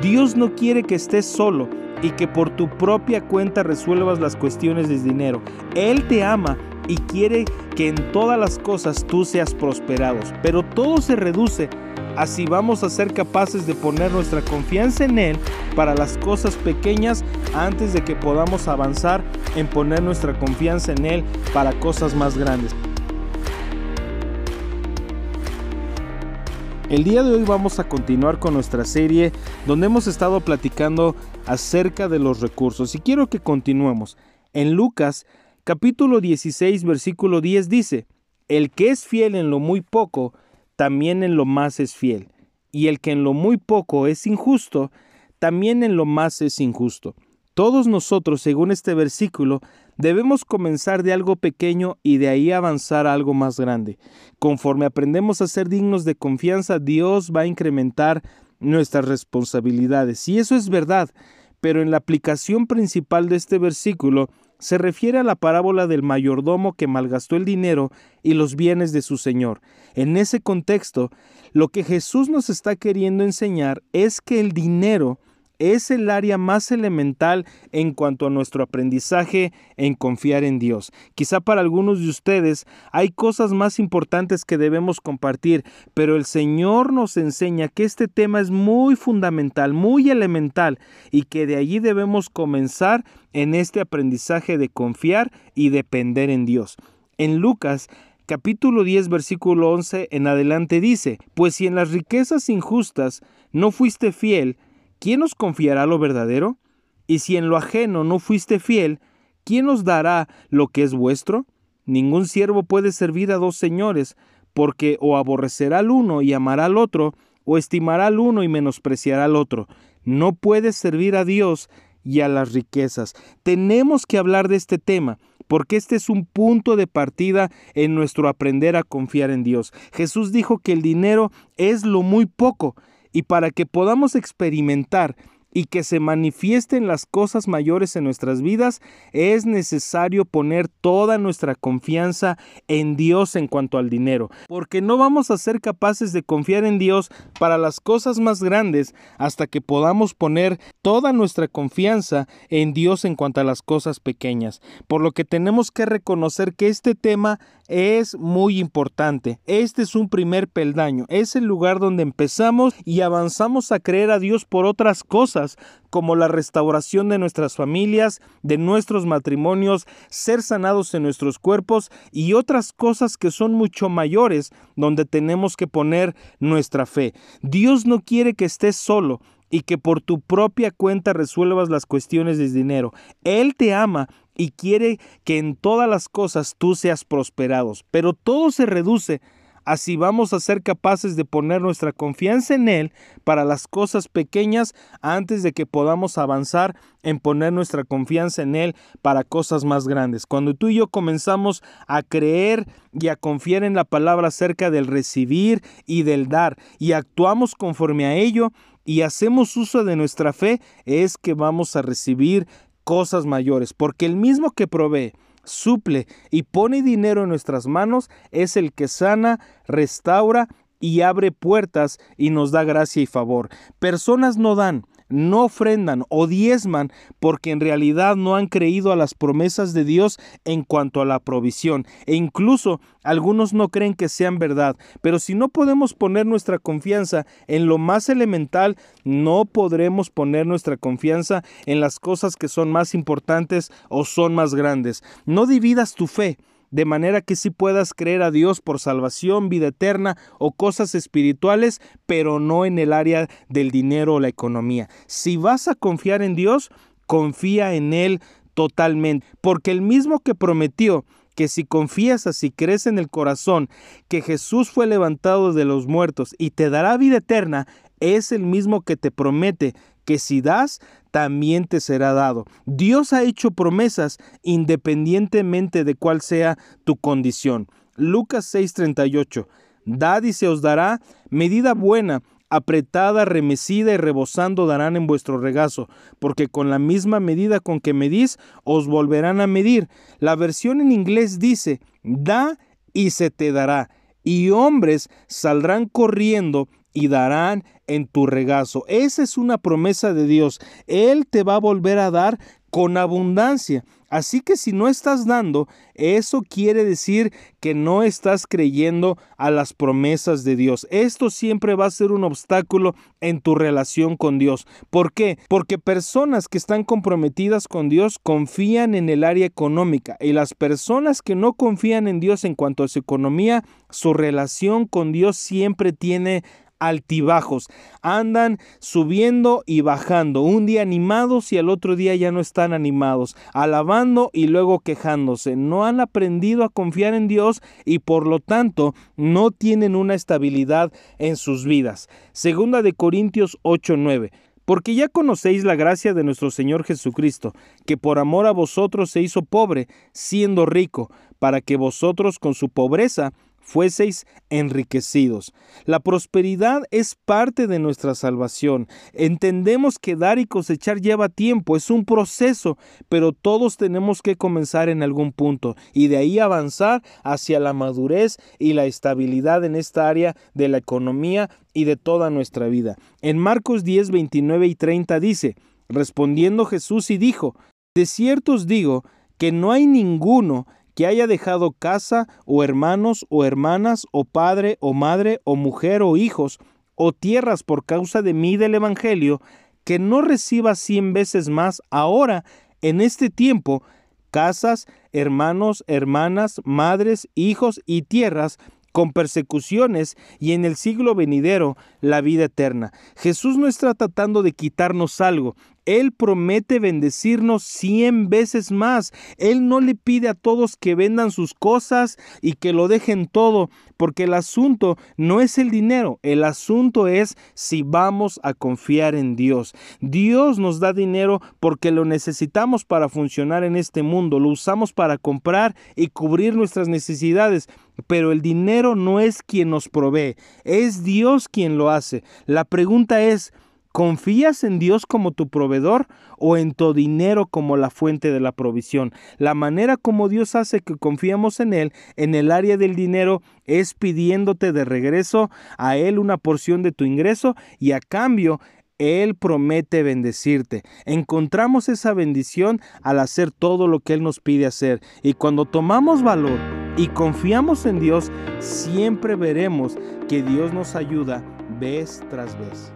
Dios no quiere que estés solo y que por tu propia cuenta resuelvas las cuestiones de dinero. Él te ama y quiere que en todas las cosas tú seas prosperados. Pero todo se reduce a si vamos a ser capaces de poner nuestra confianza en Él para las cosas pequeñas antes de que podamos avanzar en poner nuestra confianza en Él para cosas más grandes. El día de hoy vamos a continuar con nuestra serie donde hemos estado platicando acerca de los recursos y quiero que continuemos. En Lucas capítulo 16 versículo 10 dice, El que es fiel en lo muy poco, también en lo más es fiel, y el que en lo muy poco es injusto, también en lo más es injusto. Todos nosotros, según este versículo, Debemos comenzar de algo pequeño y de ahí avanzar a algo más grande. Conforme aprendemos a ser dignos de confianza, Dios va a incrementar nuestras responsabilidades. Y eso es verdad, pero en la aplicación principal de este versículo se refiere a la parábola del mayordomo que malgastó el dinero y los bienes de su señor. En ese contexto, lo que Jesús nos está queriendo enseñar es que el dinero es el área más elemental en cuanto a nuestro aprendizaje en confiar en Dios. Quizá para algunos de ustedes hay cosas más importantes que debemos compartir, pero el Señor nos enseña que este tema es muy fundamental, muy elemental y que de allí debemos comenzar en este aprendizaje de confiar y depender en Dios. En Lucas capítulo 10 versículo 11 en adelante dice, pues si en las riquezas injustas no fuiste fiel, ¿quién os confiará lo verdadero? Y si en lo ajeno no fuiste fiel, ¿quién os dará lo que es vuestro? Ningún siervo puede servir a dos señores, porque o aborrecerá al uno y amará al otro, o estimará al uno y menospreciará al otro. No puedes servir a Dios y a las riquezas. Tenemos que hablar de este tema, porque este es un punto de partida en nuestro aprender a confiar en Dios. Jesús dijo que el dinero es lo muy poco, y para que podamos experimentar y que se manifiesten las cosas mayores en nuestras vidas, es necesario poner toda nuestra confianza en Dios en cuanto al dinero, porque no vamos a ser capaces de confiar en Dios para las cosas más grandes hasta que podamos poner toda nuestra confianza en Dios en cuanto a las cosas pequeñas, por lo que tenemos que reconocer que este tema es muy importante. Este es un primer peldaño, es el lugar donde empezamos y avanzamos a creer a Dios por otras cosas, como la restauración de nuestras familias, de nuestros matrimonios, ser sanados en nuestros cuerpos y otras cosas que son mucho mayores donde tenemos que poner nuestra fe. Dios no quiere que estés solo y que por tu propia cuenta resuelvas las cuestiones de dinero. Él te ama y quiere que en todas las cosas tú seas prosperados, pero todo se reduce a si vamos a ser capaces de poner nuestra confianza en Él para las cosas pequeñas antes de que podamos avanzar en poner nuestra confianza en Él para cosas más grandes. Cuando tú y yo comenzamos a creer y a confiar en la palabra acerca del recibir y del dar y actuamos conforme a ello, y hacemos uso de nuestra fe, es que vamos a recibir cosas mayores, porque el mismo que provee, suple y pone dinero en nuestras manos es el que sana, restaura y abre puertas y nos da gracia y favor. Personas no dan, no ofrendan o diezman porque en realidad no han creído a las promesas de Dios en cuanto a la provisión. E incluso algunos no creen que sean verdad. Pero si no podemos poner nuestra confianza en lo más elemental, no podremos poner nuestra confianza en las cosas que son más importantes o son más grandes. No dividas tu fe de manera que sí puedas creer a Dios por salvación, vida eterna o cosas espirituales, pero no en el área del dinero o la economía. Si vas a confiar en Dios, confía en Él totalmente, porque el mismo que prometió que si confías así crees en el corazón que Jesús fue levantado de los muertos y te dará vida eterna, es el mismo que te promete que si das, también te será dado. Dios ha hecho promesas independientemente de cuál sea tu condición. Lucas 6:38. Dad y se os dará medida buena, apretada, remecida y rebosando darán en vuestro regazo, porque con la misma medida con que medís, os volverán a medir. La versión en inglés dice, da y se te dará. y hombres saldrán corriendo y darán en tu regazo. Esa es una promesa de Dios. Él te va a volver a dar con abundancia. Así que si no estás dando, eso quiere decir que no estás creyendo a las promesas de Dios. Esto siempre va a ser un obstáculo en tu relación con Dios. ¿Por qué? Porque personas que están comprometidas con Dios confían en el área económica y las personas que no confían en Dios en cuanto a su economía, su relación con Dios siempre tiene altibajos, andan subiendo y bajando, un día animados y al otro día ya no están animados, alabando y luego quejándose, no han aprendido a confiar en Dios y por lo tanto no tienen una estabilidad en sus vidas. Segunda de Corintios 8:9 porque ya conocéis la gracia de nuestro Señor Jesucristo, que por amor a vosotros se hizo pobre, siendo rico, para que vosotros con su pobreza fueseis enriquecidos. La prosperidad es parte de nuestra salvación. Entendemos que dar y cosechar lleva tiempo, es un proceso, pero todos tenemos que comenzar en algún punto y de ahí avanzar hacia la madurez y la estabilidad en esta área de la economía y de toda nuestra vida. En Marcos 10, 29 y 30 dice, respondiendo Jesús y dijo, de cierto os digo que no hay ninguno que haya dejado casa o hermanos o hermanas o padre o madre o mujer o hijos o tierras por causa de mí del Evangelio, que no reciba cien veces más ahora, en este tiempo, casas, hermanos, hermanas, madres, hijos y tierras, con persecuciones y en el siglo venidero la vida eterna. Jesús no está tratando de quitarnos algo, él promete bendecirnos cien veces más. Él no le pide a todos que vendan sus cosas y que lo dejen todo, porque el asunto no es el dinero, el asunto es si vamos a confiar en Dios. Dios nos da dinero porque lo necesitamos para funcionar en este mundo, lo usamos para comprar y cubrir nuestras necesidades, pero el dinero no es quien nos provee, es Dios quien lo hace. La pregunta es, ¿Confías en Dios como tu proveedor o en tu dinero como la fuente de la provisión? La manera como Dios hace que confiamos en Él en el área del dinero es pidiéndote de regreso a Él una porción de tu ingreso y a cambio él promete bendecirte. Encontramos esa bendición al hacer todo lo que Él nos pide hacer. Y cuando tomamos valor y confiamos en Dios, siempre veremos que Dios nos ayuda vez tras vez.